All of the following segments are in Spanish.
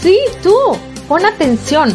Sí, tú. Pon atención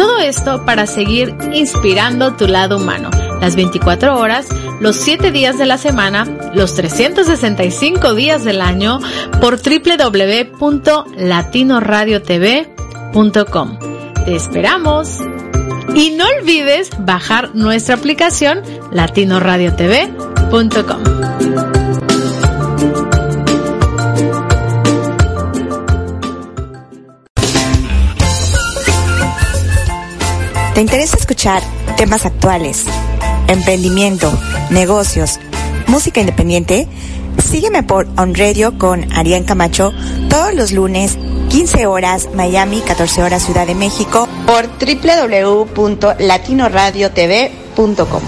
Todo esto para seguir inspirando tu lado humano las 24 horas, los 7 días de la semana, los 365 días del año por www.latinoradiotv.com. Te esperamos. Y no olvides bajar nuestra aplicación latinoradiotv.com. ¿Te interesa escuchar temas actuales? emprendimiento, negocios, música independiente, sígueme por On Radio con Arián Camacho todos los lunes, 15 horas Miami, 14 horas Ciudad de México, por www.latinoradiotv.com.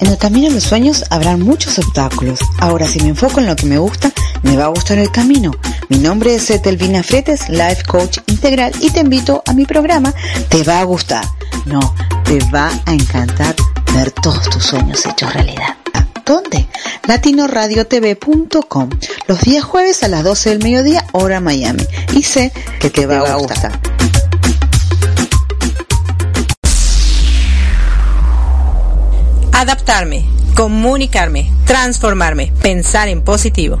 En el camino de los sueños habrán muchos obstáculos. Ahora, si me enfoco en lo que me gusta, me va a gustar el camino. Mi nombre es Etelvina Fretes, Life Coach Integral, y te invito a mi programa. Te va a gustar. No, te va a encantar ver todos tus sueños hechos realidad. ¿Dónde? latinoradiotv.com los días jueves a las 12 del mediodía, hora Miami. Y sé que te, va, a gustar. Adaptarme, comunicarme, transformarme, pensar en positivo.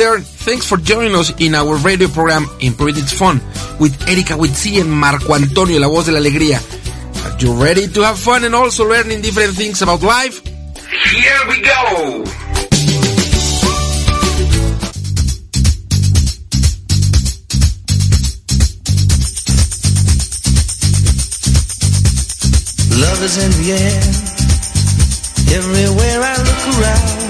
There, thanks for joining us in our radio program Improve It's Fun with Erika Witsi and Marco Antonio, la voz de la alegría. Are you ready to have fun and also learning different things about life? Here we go! Love is in the air, everywhere I look around.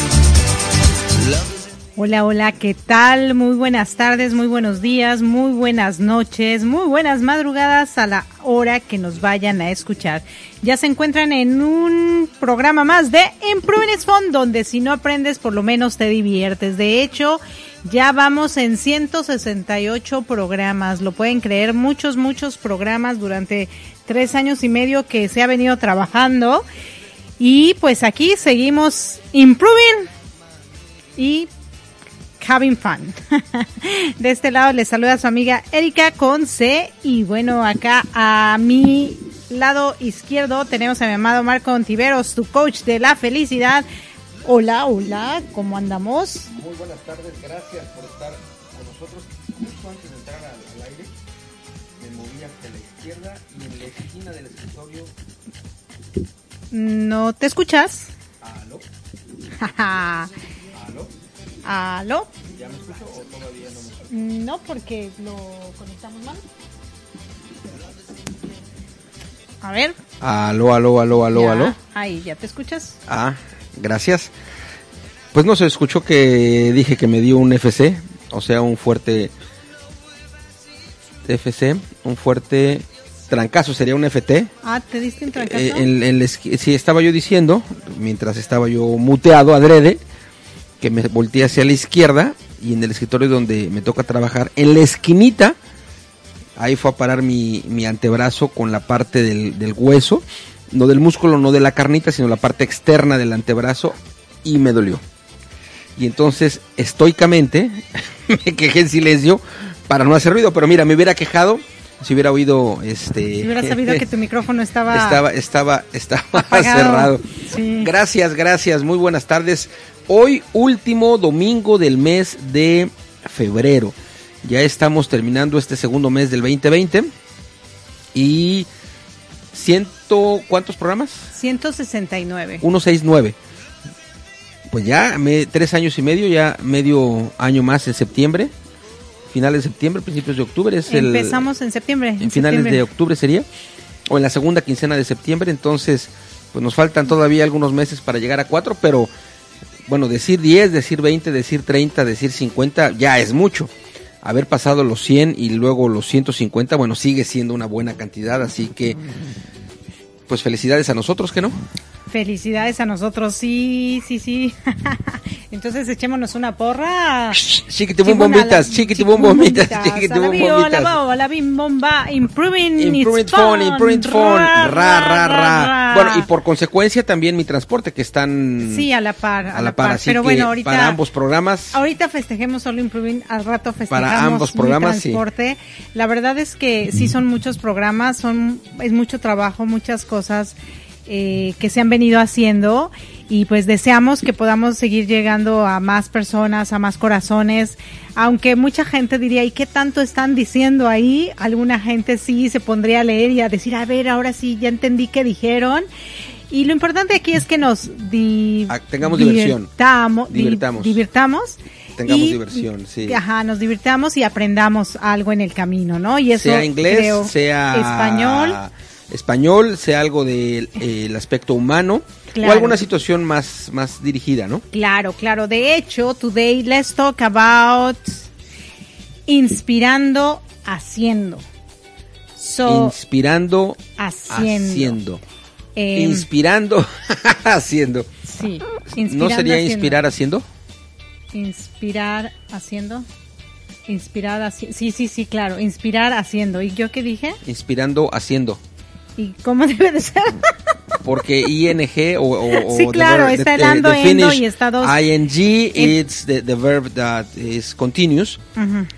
Hola, hola, ¿qué tal? Muy buenas tardes, muy buenos días, muy buenas noches, muy buenas madrugadas a la hora que nos vayan a escuchar. Ya se encuentran en un programa más de Improving is Fun, donde si no aprendes, por lo menos te diviertes. De hecho, ya vamos en 168 programas, lo pueden creer, muchos, muchos programas durante tres años y medio que se ha venido trabajando. Y pues aquí seguimos improving y having fun. De este lado les saluda su amiga Erika con C y bueno, acá a mi lado izquierdo tenemos a mi amado Marco Ontiveros, tu coach de la felicidad. Hola, hola, ¿cómo andamos? Muy buenas tardes, gracias por estar con nosotros. Justo antes de entrar al, al aire, me moví hacia la izquierda y en la esquina del escritorio. ¿No te escuchas? ¿Aló? ¿Aló? ¿Ya me escucho o todavía no me escucho? No, porque lo conectamos mal. A ver. Aló, aló, aló, aló, ya. aló. Ahí, ¿ya te escuchas? Ah, gracias. Pues no se escuchó que dije que me dio un FC, o sea, un fuerte FC, un fuerte trancazo, sería un FT. Ah, ¿te diste un trancazo? Eh, en- en la esqui- sí, estaba yo diciendo, mientras estaba yo muteado adrede, que me volteé hacia la izquierda y en el escritorio donde me toca trabajar, en la esquinita, ahí fue a parar mi, mi antebrazo con la parte del, del hueso, no del músculo, no de la carnita, sino la parte externa del antebrazo y me dolió. Y entonces, estoicamente, me quejé en silencio para no hacer ruido, pero mira, me hubiera quejado si hubiera oído este Si hubieras sabido que tu micrófono estaba... estaba estaba estaba apagado. cerrado. Sí. Gracias, gracias. Muy buenas tardes. Hoy último domingo del mes de febrero. Ya estamos terminando este segundo mes del 2020 y ciento ¿cuántos programas? 169. 169. Pues ya me, tres años y medio, ya medio año más en septiembre, finales de septiembre, principios de octubre es el Empezamos en septiembre. en finales septiembre. de octubre sería, o en la segunda quincena de septiembre, entonces pues nos faltan todavía algunos meses para llegar a cuatro, pero bueno, decir 10, decir 20, decir 30, decir 50, ya es mucho. Haber pasado los 100 y luego los 150, bueno, sigue siendo una buena cantidad, así que pues felicidades a nosotros, ¿que no? Felicidades a nosotros, sí, sí, sí. Entonces echémonos una porra. Chiquitibum bombitas, chiquitibum bombitas, chiquitibum bombitas. La bim bomba, improving, Improving it's phone, improving phone, ra, ra, ra. ra. Bueno, y por consecuencia también mi transporte, que están Sí, a la par, a la par, así Pero que bueno, ahorita... para ambos programas, Ahorita festejemos solo Improving, al rato festejamos Para ambos mi programas, sí. transporte. La verdad es que sí son muchos programas, son es mucho trabajo, muchas cosas eh, que se han venido haciendo y pues deseamos que podamos seguir llegando a más personas, a más corazones, aunque mucha gente diría, ¿y qué tanto están diciendo ahí? Alguna gente sí se pondría a leer y a decir, a ver, ahora sí, ya entendí qué dijeron. Y lo importante aquí es que nos di- Ah, tengamos diversión. divirtamos, di- Divirtamos. divirtamos Tengamos y- diversión, sí. Ajá, nos divirtamos y aprendamos algo en el camino, ¿no? Y eso sea inglés, creo, sea español, español, sea algo del eh, aspecto humano Claro. o alguna situación más más dirigida, ¿no? claro, claro. De hecho, today let's talk about inspirando haciendo. So, Inspirando, haciendo. haciendo. eh, Inspirando, haciendo. sí, ¿No inspirando, sería haciendo. inspirar haciendo? Inspirar haciendo. Inspirar haciendo. Sí, sí, sí, claro. Inspirar haciendo. ¿Y yo qué dije? Inspirando haciendo. ¿Y cómo debe de ser? Porque ing o, o, Sí, claro, verb- está the- el ando, the endo y está dos. ing it's the, the verb that is continuous.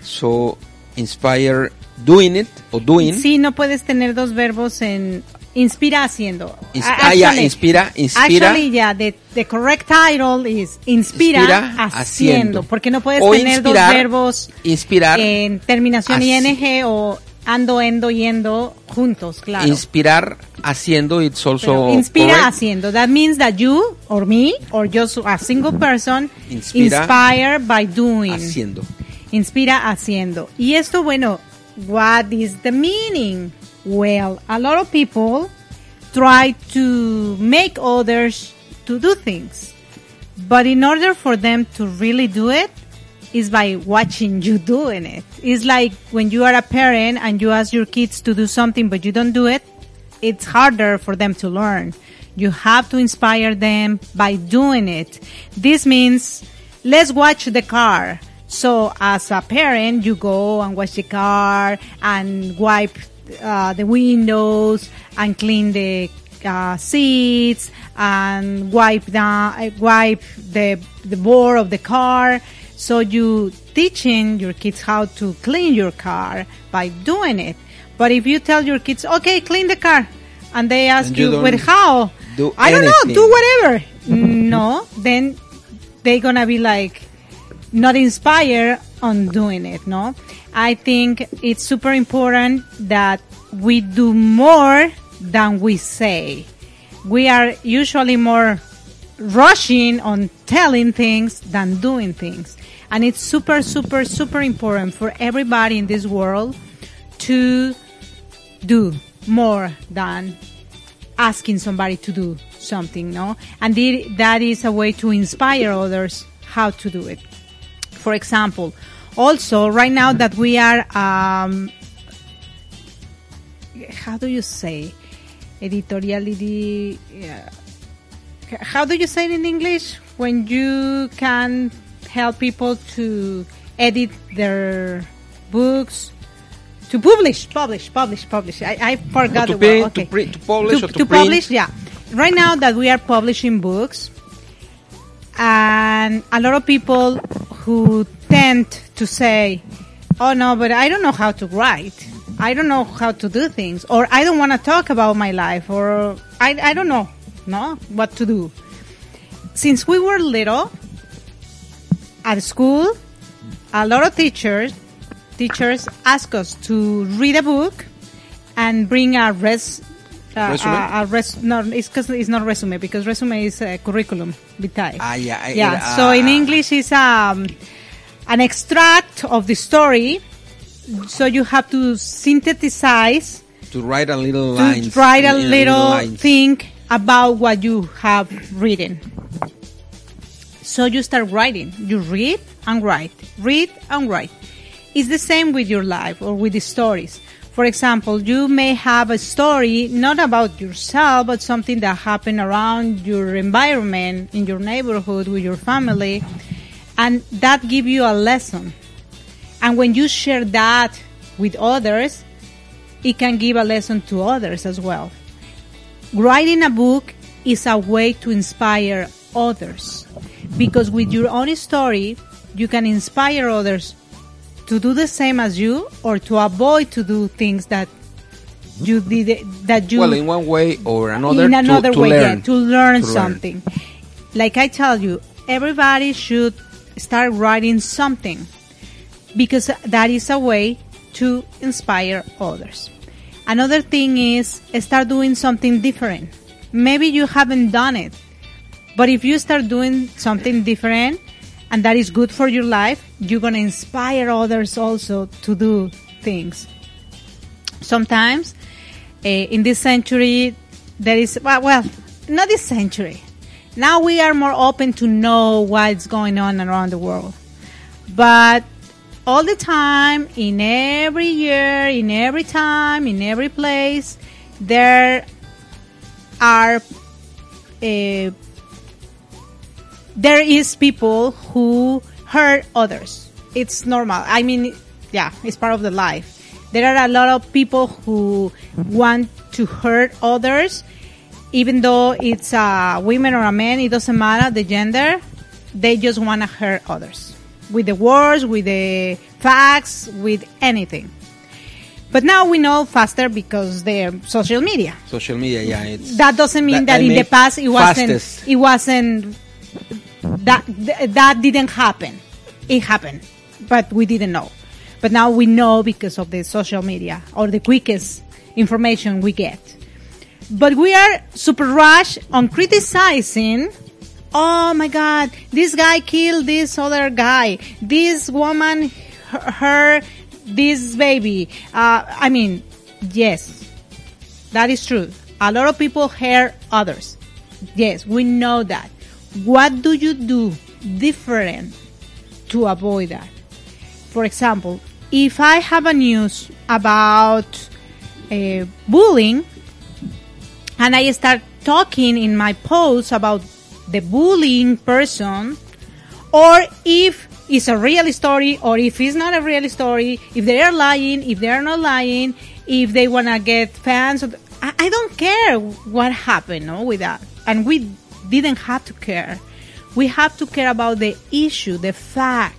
So inspire doing it o doing. Sí, no puedes tener dos verbos en inspira haciendo. Ah, inspira, inspira. Actually, yeah, the, the correct title is inspira, Inspira haciendo, haciendo. porque no puedes O tener inspirar, dos verbos Inspirar. en terminación así. ing o ando, endo, yendo juntos, claro. Inspirar haciendo it's also Pero inspira correct. haciendo. That means that you or me or just a single person Inspira inspire by doing. haciendo. Inspira haciendo. Y esto, bueno, what is the meaning? Well, a lot of people try to make others to do things. But in order for them to really do it, is by watching you doing it. It's like when you are a parent and you ask your kids to do something but you don't do it, it's harder for them to learn. You have to inspire them by doing it. This means let's watch the car. So as a parent, you go and watch the car and wipe uh, the windows and clean the uh, seats and wipe down, wipe the the board of the car. So you teaching your kids how to clean your car by doing it. But if you tell your kids, okay, clean the car, and they ask And you you, well, how? do I don't know, do whatever. no, then they gonna be like not inspired on doing it. No, I think it's super important that we do more than we say. We are usually more rushing on telling things than doing things. And it's super, super, super important for everybody in this world to do more than asking somebody to do something, no? And that is a way to inspire others how to do it. For example, also right now that we are, um, how do you say, editoriality, yeah. how do you say it in English? When you can help people to edit their books, to publish, publish, publish, publish. I, I forgot To the print, word. to Okay. print- to publish or to print. publish, yeah. Right now that we are publishing books, and a lot of people who tend to say, "Oh no, but I don't know how to write. I don't know how to do things, or I don't want to talk about my life, or I I don't know, no, what to do." Since we were little, at school, a lot of teachers teachers ask us to read a book and bring a res. Uh, Resume? A, a res, no, it's because it's not resume because resume is a curriculum vitae. Ah, yeah, yeah. uh, so in English, it's um, an extract of the story. So you have to synthesize To write a little to lines. write a little lines. thing about what you have written. So you start writing. You read and write. Read and write. It's the same with your life or with the stories. For example, you may have a story not about yourself, but something that happened around your environment, in your neighborhood, with your family, and that give you a lesson. And when you share that with others, it can give a lesson to others as well. Writing a book is a way to inspire others because with your own story, you can inspire others to do the same as you or to avoid to do things that you did that you Well, in one way or another. in another to way learn. yeah, to learn To learn. something like i tell you everybody should start writing something because that is a way to inspire others another thing is start doing something different maybe you haven't done it but if you start doing something different and that is good for your life you're going to inspire others also to do things. Sometimes uh, in this century there is well, well not this century. Now we are more open to know what's going on around the world. But all the time in every year in every time in every place there are uh, there is people who hurt others. It's normal. I mean, yeah, it's part of the life. There are a lot of people who want to hurt others, even though it's a women or a man, it doesn't matter the gender. They just want to hurt others with the words, with the facts, with anything. But now we know faster because they're social media Social media, yeah. It's, that doesn't mean that, That- that in the past it wasn't fastest. it wasn't that th- that didn't happen it happened but we didn't know but now we know because of the social media or the quickest information we get but we are super rush on criticizing oh my god this guy killed this other guy this woman her, her this baby uh, i mean yes that is true. A lot of people hurt others. Yes, we know that. What do you do different to avoid that. For example, if I have a news about uh, bullying and I start talking in my post about the bullying person, or if it's a real story, or if it's not a real story, if they are lying, if they are not lying, if they want to get fans, I, I don't care what happened no, with that. And we didn't have to care. We have to care about the issue, the fact.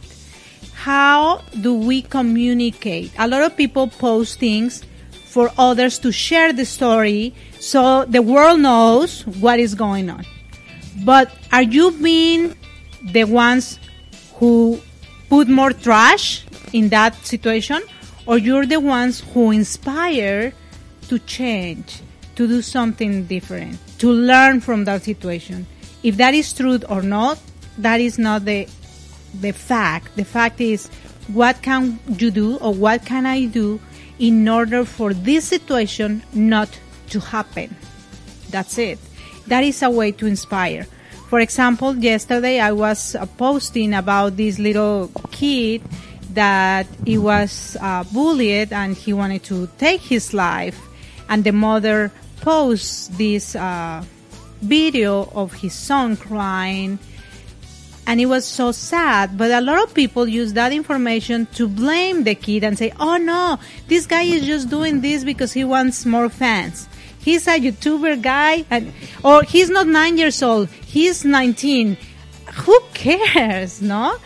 How do we communicate? A lot of people post things for others to share the story so the world knows what is going on. But are you being the ones who put more trash in that situation or you're the ones who inspire to change, to do something different, to learn from that situation? If that is true or not, that is not the the fact. The fact is, what can you do or what can I do in order for this situation not to happen? That's it. That is a way to inspire. For example, yesterday I was uh, posting about this little kid that he was uh, bullied and he wanted to take his life, and the mother posts this uh, video of his son crying and it was so sad. But a lot of people use that information to blame the kid and say, "Oh no, this guy is just doing this because he wants more fans. He's a YouTuber guy, and or he's not nine years old. He's 19. Who cares? No,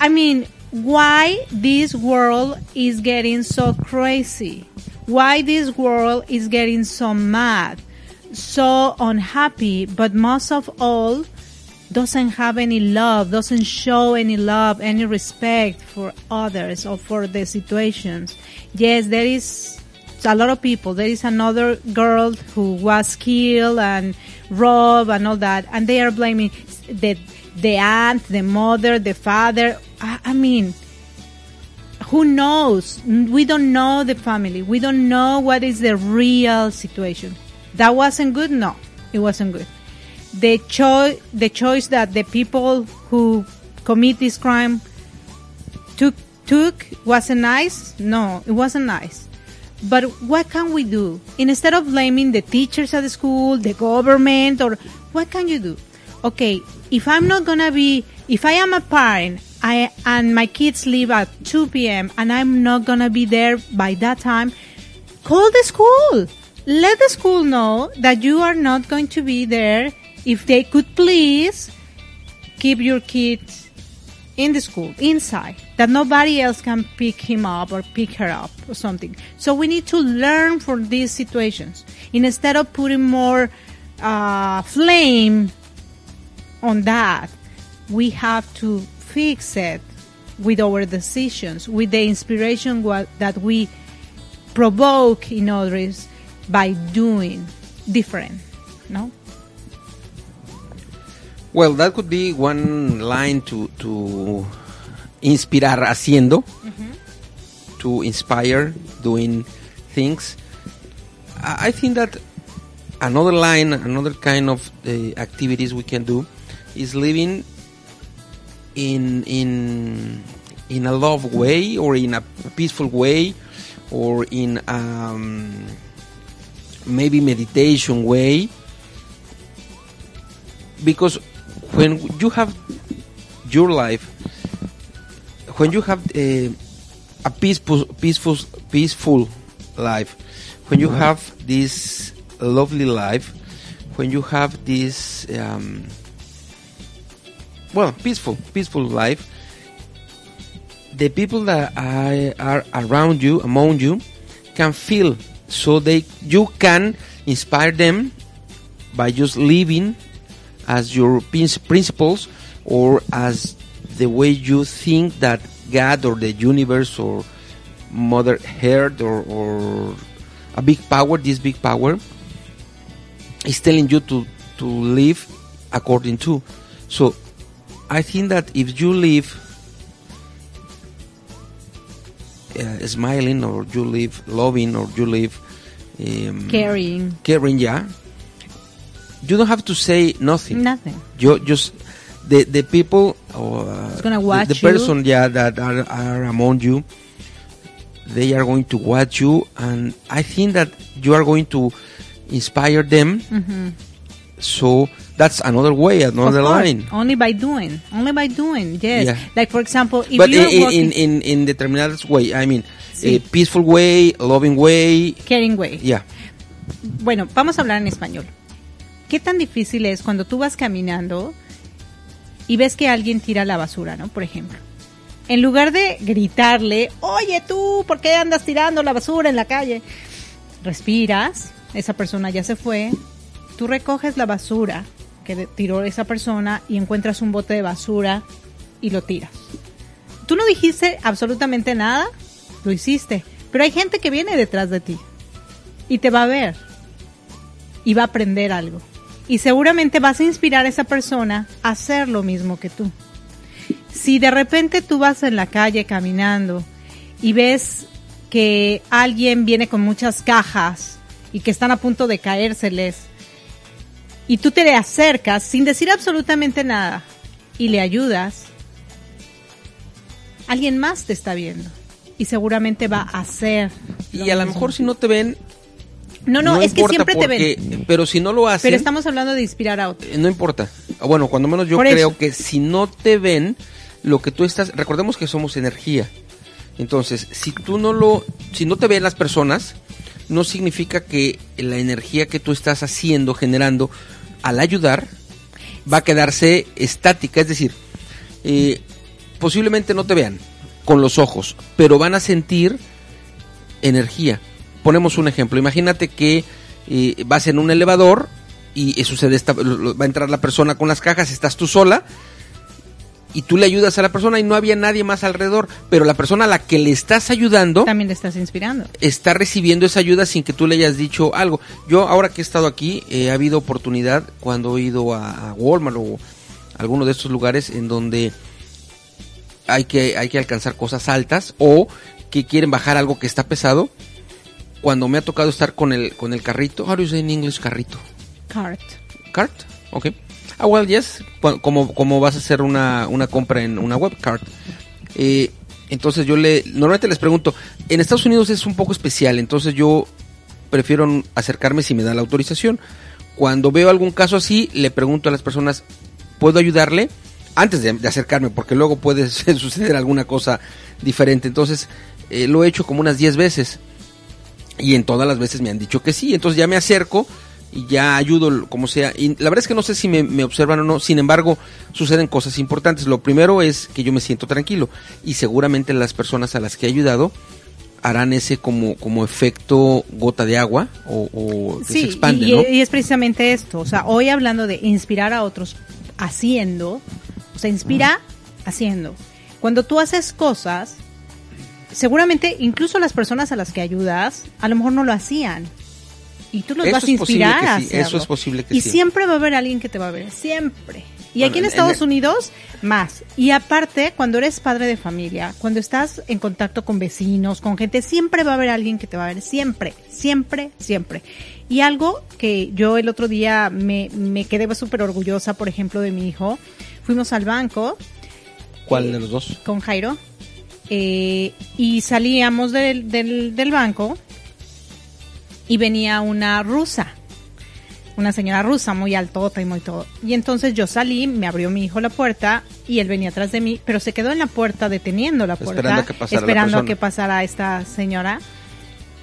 I mean." Why this world is getting so crazy? Why this world is getting so mad, so unhappy, but most of all, doesn't have any love, doesn't show any love, any respect for others or for the situations. Yes, there is a lot of people. There is another girl who was killed and robbed and all that, and they are blaming the the aunt, the mother, the father. I, I mean, who knows? We don't know the family. We don't know what is the real situation. That wasn't good. No, it wasn't good the choice the choice that the people who commit this crime took took wasn't nice no it wasn't nice but what can we do instead of blaming the teachers at the school the government or what can you do okay if i'm not gonna be if i am a parent i and my kids leave at 2 p.m and i'm not gonna be there by that time. Call the school. Let the school know that you are not going to be there. If they could please keep your kids in the school inside that nobody else can pick him up or pick her up or something. So we need to learn from these situations. Instead of putting more uh, flame on that we have to fix it with our decisions with the inspiration that we provoke in others by doing different no Well, that could be one line to to inspirar haciendo, to inspire doing things. I I think that another line, another kind of uh, activities we can do is living in in in a love way or in a peaceful way or in um, maybe meditation way. Because when you have your life when you have a, a peaceful peaceful peaceful life when you have this lovely life when you have this um, well peaceful peaceful life the people that are, are around you among you can feel so they you can inspire them by just living as your principles or as the way you think that God or the universe or Mother Earth or, or a big power, this big power, is telling you to, to live according to. So I think that if you live uh, smiling or you live loving or you live um, Caring. caring, yeah, you don't have to say nothing. Nothing. You just the the people or uh, the- watch the, person yeah that are, are among you they are going to watch you and i think that you are going to inspire them so that's another way another Of course, line Only by doing. Only by doing. Yes. Yeah. Like for example, if but you're in, walking, in, in, in determined way i mean Sí. a peaceful way loving way caring way. yeah Bueno, vamos a hablar en español. ¿Qué tan difícil es cuando tú vas caminando y ves que alguien tira la basura, ¿no? Por ejemplo. En lugar de gritarle, oye tú, ¿por qué andas tirando la basura en la calle? Respiras, esa persona ya se fue, tú recoges la basura que tiró esa persona y encuentras un bote de basura y lo tiras. Tú no dijiste absolutamente nada, lo hiciste, pero hay gente que viene detrás de ti y te va a ver y va a aprender algo. Y seguramente vas a inspirar a esa persona a hacer lo mismo que tú. Si de repente tú vas en la calle caminando y ves que alguien viene con muchas cajas y que están a punto de caérseles y tú te le acercas sin decir absolutamente nada y le ayudas, alguien más te está viendo y seguramente va a hacer. y a lo mejor si no te ven No, no, es que siempre te ven. pero si no lo hacen Pero estamos hablando de inspirar a otros. Eh, No importa. Ah, Bueno, cuando menos yo Por creo eso. que si no te ven, lo que tú estás, recordemos que somos energía. Entonces, si tú no lo, si no te ven las personas, no significa que la energía que tú estás haciendo, generando, al ayudar, va a quedarse estática. Es decir, eh, posiblemente no te vean con los ojos, pero van a sentir energía. Ponemos un ejemplo. Imagínate que eh, vas en un elevador y sucede esta, va a entrar la persona con las cajas, estás tú sola y tú le ayudas a la persona y no había nadie más alrededor, pero la persona a la que le estás ayudando También le estás inspirando. está recibiendo esa ayuda sin que tú le hayas dicho algo. Yo ahora que he estado aquí, eh, ha habido oportunidad cuando he ido a, a Walmart o alguno de estos lugares en donde hay que, hay que alcanzar cosas altas o que quieren bajar algo que está pesado. Cuando me ha tocado estar con el, con el carrito, how do you say in English carrito? Cart. Cart, ok. Ah, well, yes, como, como vas a hacer una, una compra en una web cart. Eh, entonces yo le, normalmente les pregunto, en Estados Unidos es un poco especial, entonces yo prefiero acercarme si me da la autorización. Cuando veo algún caso así, le pregunto a las personas, ¿puedo ayudarle? Antes de, de acercarme, porque luego puede suceder alguna cosa diferente. Entonces, eh, lo he hecho como unas 10 veces. Y en todas las veces me han dicho que sí. Entonces ya me acerco y ya ayudo como sea. Y la verdad es que no sé si me, me observan o no. Sin embargo, suceden cosas importantes. Lo primero es que yo me siento tranquilo. Y seguramente las personas a las que he ayudado harán ese como, como efecto gota de agua o, o que se expande, y, ¿no? y es precisamente esto. O sea, hoy hablando de inspirar a otros haciendo, o sea, inspira haciendo. Cuando tú haces cosas, seguramente incluso las personas a las que ayudas, a lo mejor no lo hacían. Y tú los Eso vas a inspirar a sí, eso es posible que y sí. siempre va a haber alguien que te va a ver, siempre. Y Bueno, aquí en Estados en- Unidos, más. Y aparte, cuando eres padre de familia, cuando estás en contacto con vecinos, con gente, siempre va a haber alguien que te va a ver. Siempre, siempre, siempre. Y algo que yo el otro día me, me quedé súper orgullosa, por ejemplo, de mi hijo. Fuimos al banco ¿Cuál de los dos? con Jairo eh, y salíamos del, del, del banco y venía una rusa, una señora rusa muy altota y muy todo. Y entonces yo salí, me abrió mi hijo la puerta y él venía atrás de mí, pero se quedó en la puerta deteniendo la puerta, Esperando a que pasara esperando a que pasara esta señora.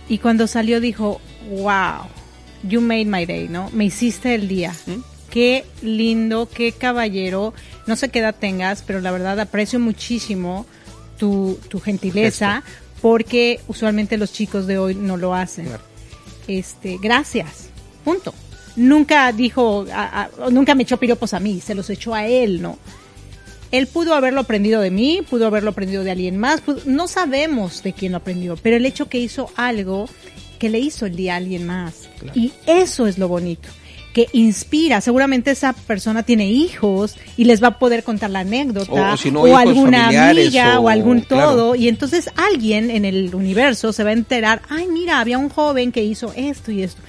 Y cuando salió dijo, wow, you made my day, ¿no? Me hiciste el día. ¿Mm? Qué lindo, qué caballero. No sé qué edad tengas, pero la verdad aprecio muchísimo tu, tu gentileza porque usualmente los chicos de hoy no lo hacen. Claro. Este, gracias. Punto. Nunca dijo, a- a- nunca me echó piropos a mí, se los echó a él, ¿no? Él pudo haberlo aprendido de mí, pudo haberlo aprendido de alguien más, pudo- no sabemos de quién lo aprendió, pero el hecho que hizo algo que le hizo el día a alguien más. Y eso es lo bonito, que inspira. Seguramente esa persona tiene hijos y les va a poder contar la anécdota O- o si no, hijos, alguna amiga o, o- algún claro. todo y entonces alguien en el universo se va a enterar, ay mira, había un joven que hizo esto y esto.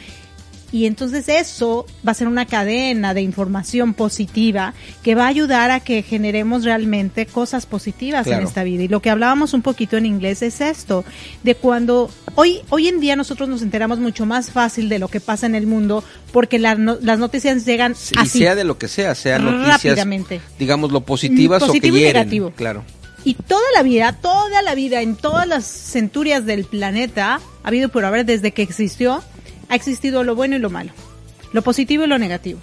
Y entonces eso va a ser una cadena de información positiva que va a ayudar a que generemos realmente cosas positivas Claro. en esta vida. Y lo que hablábamos un poquito en inglés es esto, de cuando hoy, hoy en día nosotros nos enteramos mucho más fácil de lo que pasa en el mundo porque la no- las noticias llegan Sí, así. Y sea de lo que sea, sea noticias, Rápidamente. digamos, lo positivas Positivo o y que hieren. negativo. Claro. Y toda la vida, toda la vida, en todas las centurias del planeta, ha habido por haber, desde que existió, ha existido lo bueno y lo malo, lo positivo y lo negativo,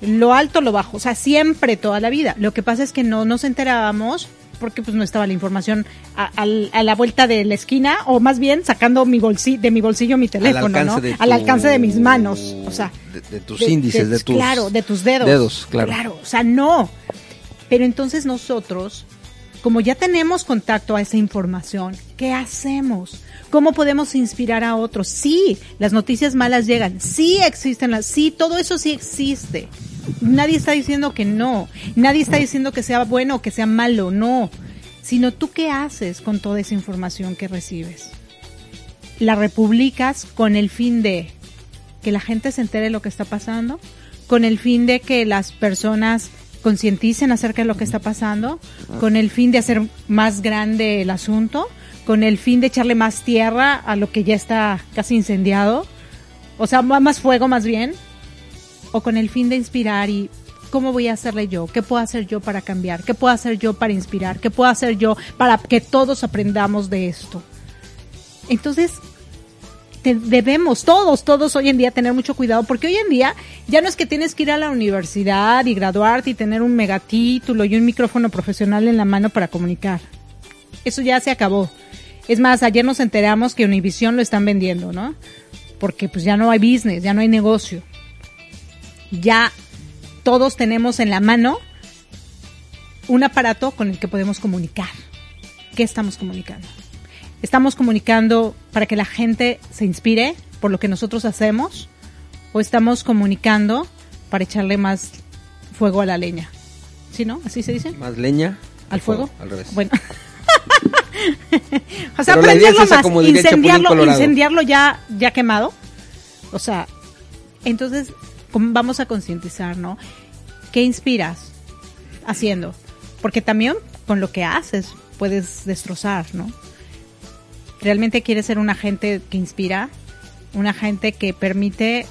lo alto, lo bajo, o sea, siempre, toda la vida. Lo que pasa es que no nos enterábamos porque pues no estaba la información a, al- a la vuelta de la esquina o más bien sacando mi bolsi de mi bolsillo mi teléfono, alcance ¿no? de Al tu- alcance de mis manos, o sea, De, de tus índices, de, tus... claro, de tus dedos. dedos, claro. Claro, o sea, no. Pero entonces nosotros, como ya tenemos contacto a esa información, ¿qué hacemos? ¿Cómo podemos inspirar a otros? Sí, las noticias malas llegan, sí existen las, sí, todo eso sí existe. Nadie está diciendo que no, nadie está diciendo que sea bueno o que sea malo, no. Sino tú qué haces con toda esa información que recibes. La republicas con el fin de que la gente se entere de lo que está pasando, con el fin de que las personas concienticen acerca de lo que está pasando, con el fin de hacer más grande el asunto, con el fin de echarle más tierra a lo que ya está casi incendiado, o sea, más fuego más bien, o con el fin de inspirar y cómo voy a hacerle yo, qué puedo hacer yo para cambiar, qué puedo hacer yo para inspirar, qué puedo hacer yo para que todos aprendamos de esto. Entonces, debemos todos, todos hoy en día tener mucho cuidado, porque hoy en día ya no es que tienes que ir a la universidad y graduarte y tener un megatítulo y un micrófono profesional en la mano para comunicar. Eso ya se acabó. Es más, ayer nos enteramos que Univision lo están vendiendo, ¿no? Porque pues ya no hay business, ya no hay negocio. Ya todos tenemos en la mano un aparato con el que podemos comunicar. ¿Qué estamos comunicando? ¿Estamos comunicando para que la gente se inspire por lo que nosotros hacemos? ¿O estamos comunicando para echarle más fuego a la leña? ¿Sí, no? ¿Así se dice? Más leña. ¿Al fuego? Al revés. Bueno. o sea, Pero prenderlo esa, más, como incendiarlo, incendiarlo ya, ya quemado. O sea, entonces vamos a concientizar, ¿no? ¿Qué inspiras haciendo? Porque también con lo que haces puedes destrozar, ¿no? ¿Realmente quieres ser un agente que inspira? Un agente que permite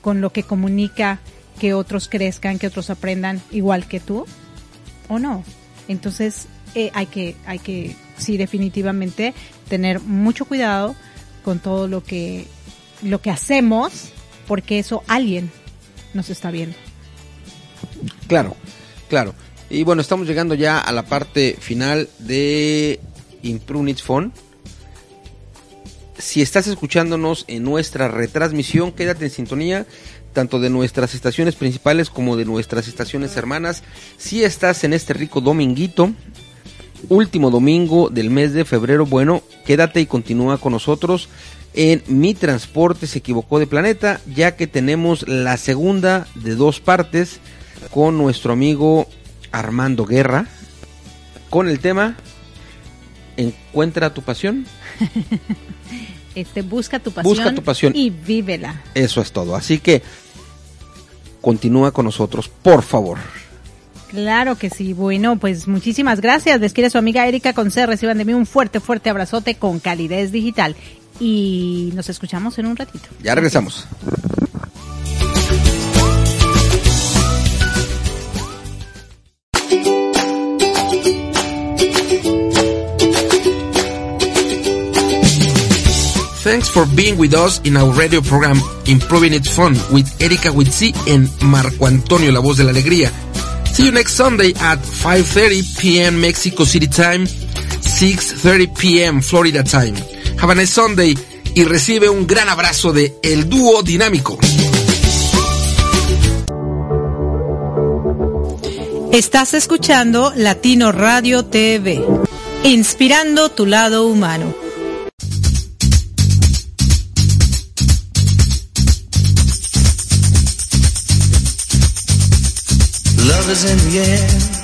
con lo que comunica que otros crezcan, que otros aprendan igual que tú? ¿O no? Entonces eh, hay que, hay que, sí, definitivamente tener mucho cuidado con todo lo que, lo que hacemos, porque eso alguien nos está viendo. Claro, claro. Y bueno, estamos llegando ya a la parte final de Improve It Phone. Si estás escuchándonos en nuestra retransmisión, quédate en sintonía tanto de nuestras estaciones principales como de nuestras estaciones hermanas. Si estás en este rico dominguito, último domingo del mes de febrero, bueno, quédate y continúa con nosotros en Mi Transporte se equivocó de planeta, ya que tenemos la segunda de dos partes con nuestro amigo Armando Guerra, con el tema Encuentra tu pasión. Este, busca tu pasión, Busca tu pasión. y vívela. Eso es todo. Así que continúa con nosotros, por favor. Claro que sí. Bueno, pues muchísimas gracias. Les quiere su amiga Erika Conce. Reciban de mí un fuerte, fuerte abrazote con calidez digital. Y nos escuchamos en un ratito. Ya regresamos. Thanks for being with us in our radio program Improving It Fun with Erika Witsi and Marco Antonio, la voz de la alegría. See you next Sunday at 5.30 p.m. Mexico City time, 6.30 p.m. Florida time. Have a nice Sunday y recibe un gran abrazo de El Dúo Dinámico. Estás escuchando Latino Radio TV, inspirando tu lado humano. Love in the air.